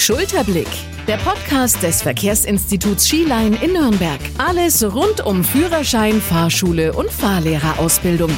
Schulterblick, der Podcast des Verkehrsinstituts Skiline in Nürnberg. Alles rund um Führerschein, Fahrschule und Fahrlehrerausbildung.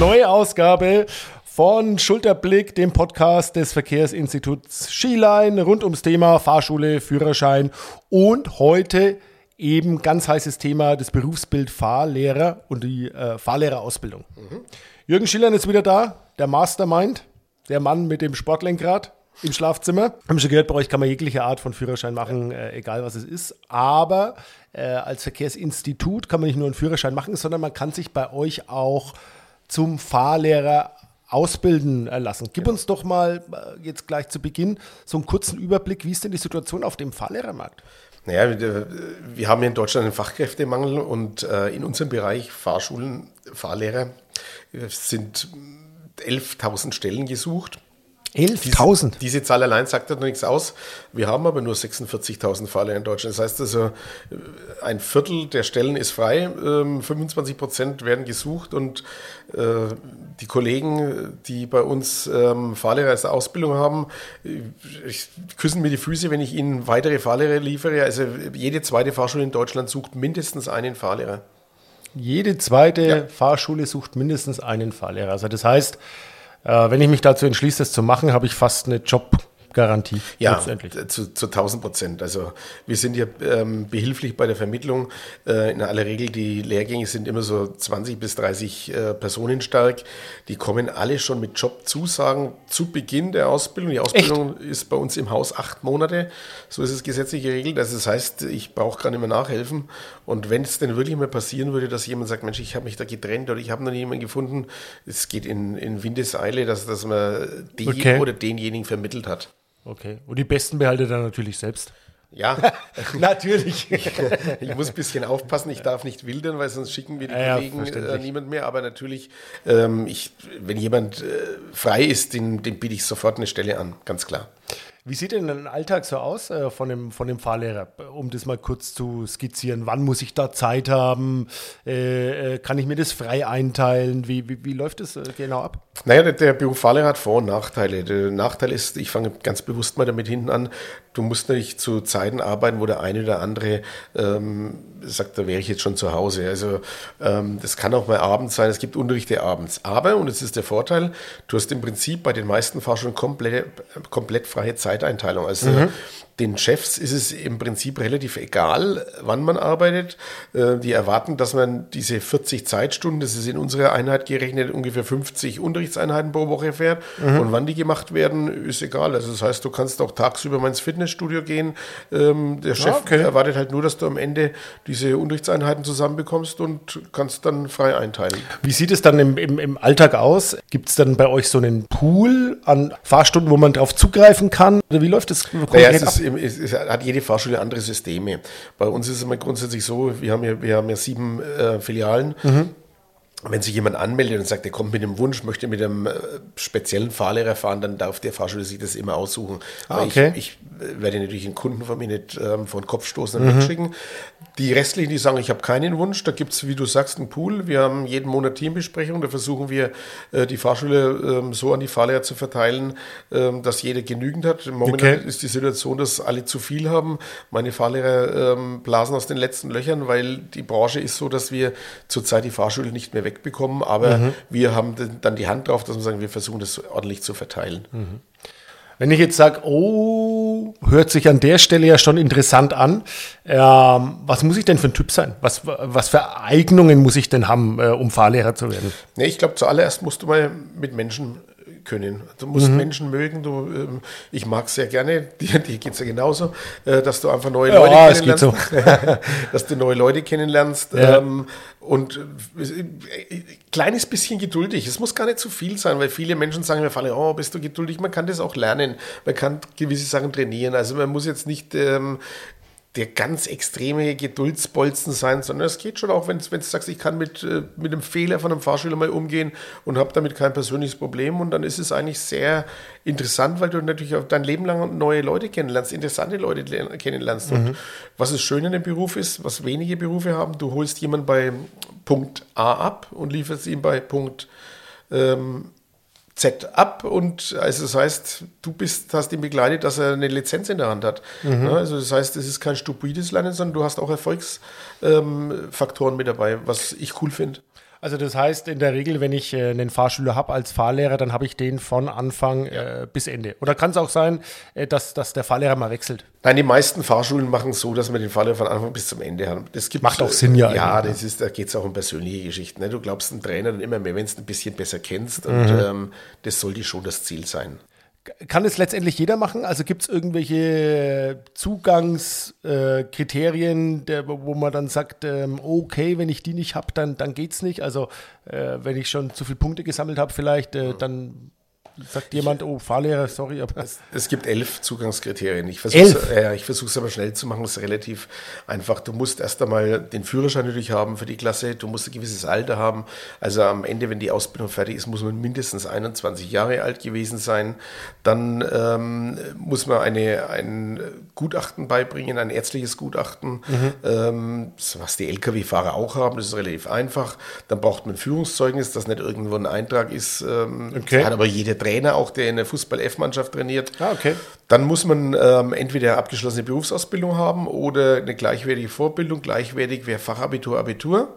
Neue Ausgabe von Schulterblick, dem Podcast des Verkehrsinstituts Skiline rund ums Thema Fahrschule, Führerschein und heute eben ganz heißes Thema das Berufsbild Fahrlehrer und die äh, Fahrlehrerausbildung. Mhm. Jürgen Schillern ist wieder da, der Mastermind, der Mann mit dem Sportlenkrad im Schlafzimmer. Haben schon gehört, bei euch kann man jegliche Art von Führerschein machen, äh, egal was es ist. Aber äh, als Verkehrsinstitut kann man nicht nur einen Führerschein machen, sondern man kann sich bei euch auch zum Fahrlehrer ausbilden lassen. Gib ja. uns doch mal äh, jetzt gleich zu Beginn so einen kurzen Überblick, wie ist denn die Situation auf dem Fahrlehrermarkt? Naja, wir, wir haben hier in Deutschland einen Fachkräftemangel und äh, in unserem Bereich Fahrschulen, Fahrlehrer sind 11.000 Stellen gesucht. 11.000? Diese, diese, Zahl allein sagt noch nichts aus. Wir haben aber nur 46.000 Fahrlehrer in Deutschland. Das heißt also, ein Viertel der Stellen ist frei, 25 ähm, Prozent werden gesucht und äh, die Kollegen, die bei uns ähm, Fahrlehrer als Ausbildung haben, küssen mir die Füße, wenn ich ihnen weitere Fahrlehrer liefere. Also jede zweite Fahrschule in Deutschland sucht mindestens einen Fahrlehrer. Jede zweite ja. Fahrschule sucht mindestens einen Fahrlehrer. Also das heißt, äh, wenn ich mich dazu entschließe, das zu machen, habe ich fast eine Job Garantie. Ja, zu, zu 1000 Prozent. Also wir sind ja ähm, behilflich bei der Vermittlung. Äh, in aller Regel, die Lehrgänge sind immer so 20 bis 30 äh, Personen stark. Die kommen alle schon mit Jobzusagen zu Beginn der Ausbildung. Die Ausbildung Echt? ist bei uns im Haus acht Monate. So ist es gesetzlich geregelt. Also das heißt, ich brauche gar nicht mehr nachhelfen. Und wenn es denn wirklich mal passieren würde, dass jemand sagt, Mensch, ich habe mich da getrennt oder ich habe noch jemanden gefunden, es geht in, in Windeseile, dass, dass man die okay. oder denjenigen vermittelt hat. Okay. Und die besten behaltet er natürlich selbst. Ja, natürlich. Ich, ich, muss ein bisschen aufpassen, ich darf nicht wildern, weil sonst schicken wir die ja, Kollegen äh, niemand mehr. Aber natürlich, ähm, ich, wenn jemand äh, frei ist, den, dem biete ich sofort eine Stelle an, ganz klar. Wie sieht denn ein Alltag so aus äh, von, dem, von dem Fahrlehrer? Um das mal kurz zu skizzieren. Wann muss ich da Zeit haben? Äh, äh kann ich mir das frei einteilen? Wie, wie, wie läuft das äh, genau ab? Naja, der, der Beruf Fahrlehrer hat Vor- und Nachteile. Der Nachteil ist, ich fange ganz bewusst mal damit hinten an, du musst natürlich zu Zeiten arbeiten, wo der eine oder andere ähm, sagt, da wäre ich jetzt schon zu Hause. Also ähm, das kann auch mal abends sein, es gibt Unterrichte abends. Aber, und es ist der Vorteil, du hast im Prinzip bei den meisten Fahrschulen komplett, komplett freie Zeiteinteilung. Also mhm den Chefs ist es im Prinzip relativ egal, wann man arbeitet. Äh, die erwarten, dass man diese 40 Zeitstunden, das ist in unserer Einheit gerechnet, ungefähr 50 Unterrichtseinheiten pro Woche fährt. Mhm. Und wann die gemacht werden, ist egal. Also das heißt, du kannst auch tagsüber mal ins Fitnessstudio gehen. Ähm, der Chef okay. erwartet halt nur, dass du am Ende diese Unterrichtseinheiten zusammenbekommst und kannst dann frei einteilen. Wie sieht es dann im, im, im Alltag aus? Gibt es dann bei euch so einen Pool an Fahrstunden, wo man darauf zugreifen kann? Oder wie läuft das naja, es ist es, es hat jede Fahrschule andere Systeme. Bei uns ist es immer grundsätzlich so, wir haben ja, wir haben ja sieben äh, Filialen. Mhm wenn sich jemand anmeldet und sagt, er kommt mit einem Wunsch, möchte mit einem äh, speziellen Fahrlehrer fahren, dann darf der Fahrschule sich das immer aussuchen. Ah, okay. Ich, ich, werde natürlich einen Kunden von mir nicht ähm, von Kopf stoßen und mhm. wegschicken. Die restlichen, die sagen, ich habe keinen Wunsch, da gibt es, wie du sagst, einen Pool. Wir haben jeden Monat Teambesprechungen, da versuchen wir, äh, die Fahrschule ähm, so an die Fahrlehrer zu verteilen, ähm, dass jeder genügend hat. Momentan okay. ist die Situation, dass alle zu viel haben. Meine Fahrlehrer ähm, blasen aus den letzten Löchern, weil die Branche ist so, dass wir zurzeit die Fahrschule nicht mehr wegbekommen, aber mhm. wir haben dann die Hand drauf, dass wir sagen, wir versuchen das ordentlich zu verteilen. Mhm. Wenn ich jetzt sage, oh, hört sich an der Stelle ja schon interessant an, ähm, was muss ich denn für ein Typ sein? Was, was für Eignungen muss ich denn haben, äh, um Fahrlehrer zu werden? Nee, ich glaube, zuallererst musst du mal mit Menschen können. Du musst mhm. Menschen mögen. Du, ähm, ich mag es sehr gerne. Dir, dir geht es ja genauso, äh, dass du einfach neue ja, Leute kennenlernst. So. dass du neue Leute kennenlernst. Ja. Ähm, und äh, kleines bisschen geduldig. Es muss gar nicht zu viel sein, weil viele Menschen sagen mir, Falle, oh, bist du geduldig? Man kann das auch lernen. Man kann gewisse Sachen trainieren. Also man muss jetzt nicht ähm, der ganz extreme Geduldsbolzen sein, sondern es geht schon auch, wenn du sagst, ich kann mit, äh, mit einem Fehler von einem Fahrschüler mal umgehen und habe damit kein persönliches Problem und dann ist es eigentlich sehr interessant, weil du natürlich auch dein Leben lang neue Leute kennenlernst, interessante Leute kennenlernst. Mhm. Und was das Schöne in dem Beruf ist, was wenige Berufe haben, du holst jemanden bei Punkt A ab und lieferst ihn bei Punkt ähm, Z ab und also das heißt, du bist, hast ihn begleitet, dass er eine Lizenz in der Hand hat. Mhm. Ja, also das heißt, es ist kein stupides Lernen, sondern du hast auch Erfolgsfaktoren ähm, mit dabei, was ich cool finde. Also das heißt, in der Regel, wenn ich äh, einen Fahrschüler habe als Fahrlehrer, dann habe ich den von Anfang äh, bis Ende. Oder kann es auch sein, äh, dass, dass der Fahrlehrer mal wechselt? Nein, die meisten Fahrschulen machen es so, dass man den Fahrlehrer von Anfang bis zum Ende hat. Das gibt, Macht auch Sinn, ja. Ja, das ist, da geht es auch um persönliche Geschichten. Ne? Du glaubst einen Trainer dann immer mehr, wenn du es ein bisschen besser kennst. Und mhm. ähm, das sollte schon das Ziel sein. Kann es letztendlich jeder machen? Also gibt es irgendwelche Zugangskriterien, äh, wo man dann sagt, ähm, okay, wenn ich die nicht habe, dann, dann geht es nicht? Also äh, wenn ich schon zu viele Punkte gesammelt habe, vielleicht, äh, dann sagt jemand, oh, Fahrlehrer, sorry, aber. Es, es gibt elf Zugangskriterien. Ich versuche äh, es aber schnell zu machen. Das ist relativ einfach. Du musst erst einmal den Führerschein natürlich haben für die Klasse. Du musst ein gewisses Alter haben. Also am Ende, wenn die Ausbildung fertig ist, muss man mindestens 21 Jahre alt gewesen sein. Dann ähm, muss man eine, ein Gutachten beibringen, ein ärztliches Gutachten, mhm. ähm, was die Lkw-Fahrer auch haben. Das ist relativ einfach. Dann braucht man ein Führungszeugnis, das nicht irgendwo ein Eintrag ist. Ähm, okay. Hat aber jeder Trainer auch, der eine Fußball-F-Mannschaft trainiert. Ah, okay. Dann muss man ähm, entweder abgeschlossene Berufsausbildung haben oder eine gleichwertige Vorbildung. Gleichwertig wäre Fachabitur, Abitur.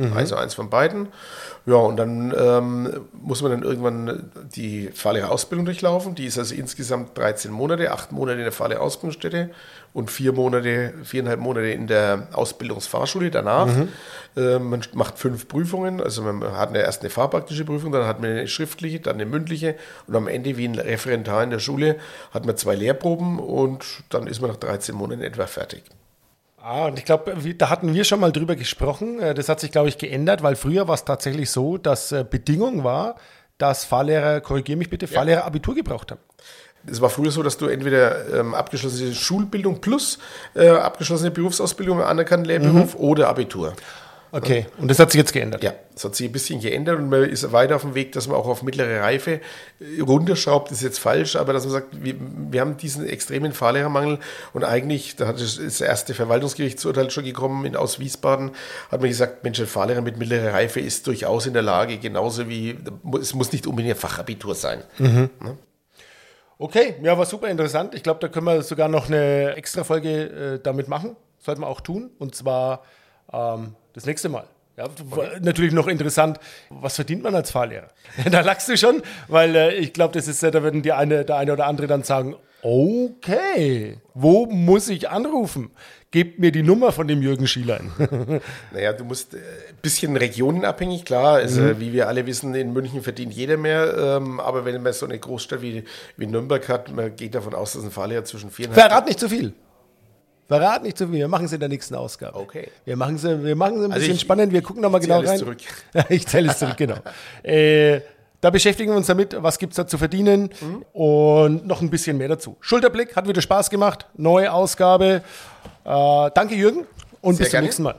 Mhm. Also eins von beiden. Ja, und dann ähm, muss man dann irgendwann die Fahrlehrerausbildung durchlaufen. Die ist also insgesamt 13 Monate, acht Monate in der Fahrlehrerausbildungsstätte und vier Monate, viereinhalb Monate in der Ausbildungsfahrschule danach. Mhm. Äh, man macht fünf Prüfungen, also man hat eine, erst eine fahrpraktische Prüfung, dann hat man eine schriftliche, dann eine mündliche und am Ende wie ein Referentar in der Schule hat man zwei Lehrproben und dann ist man nach 13 Monaten etwa fertig. Ah, und ich glaube, da hatten wir schon mal drüber gesprochen. Äh, das hat sich, glaube ich, geändert, weil früher war es tatsächlich so, dass äh, Bedingung war, dass Fahrlehrer, korrigiere mich bitte, Fahrlehrer Abitur gebraucht haben. Es war früher so, dass du entweder ähm, abgeschlossene Schulbildung plus äh, abgeschlossene Berufsausbildung anerkannten Lehrberuf mhm. oder Abitur. Okay, und das hat sich jetzt geändert? Ja, es hat sich ein bisschen geändert und man ist weiter auf dem Weg, dass man auch auf mittlere Reife äh, runterschraubt, ist jetzt falsch, aber dass man sagt, wir, wir haben diesen extremen Fahrlehrermangel und eigentlich, da hat das erste Verwaltungsgerichtsurteil schon gekommen in, aus Wiesbaden, hat man gesagt, Mensch, ein Fahrlehrer mit mittlerer Reife ist durchaus in der Lage, genauso wie, es muss nicht unbedingt ein Fachabitur sein. Mhm. Ne? Okay, ja, war super interessant. Ich glaube, da können wir sogar noch eine extra Folge äh, damit machen. Sollten wir auch tun. Und zwar ähm, das nächste Mal. Ja, natürlich noch interessant, was verdient man als Fahrlehrer? da lachst du schon, weil äh, ich glaube, das ist, da werden die eine, der eine oder andere dann sagen, okay, wo muss ich anrufen? Gebt mir die Nummer von dem Jürgen Schielein. naja, du musst ein äh, bisschen regionenabhängig, klar. Also, mhm. wie wir alle wissen, in München verdient jeder mehr. Ähm, aber wenn man so eine Großstadt wie, wie Nürnberg hat, man geht davon aus, dass ein Fahrlehrer zwischen vier Verrat nicht zu viel. Verrat nicht zu viel. Wir machen es in der nächsten Ausgabe. Okay. Wir machen es wir machen ein also bisschen ich, spannend. Wir gucken nochmal genau rein. Zurück. ich zähle es zurück, genau. Äh, da beschäftigen wir uns damit, was gibt es da zu verdienen mhm. und noch ein bisschen mehr dazu. Schulterblick hat wieder Spaß gemacht. Neue Ausgabe. Äh, danke, Jürgen, und Sehr bis zum nächsten Mal.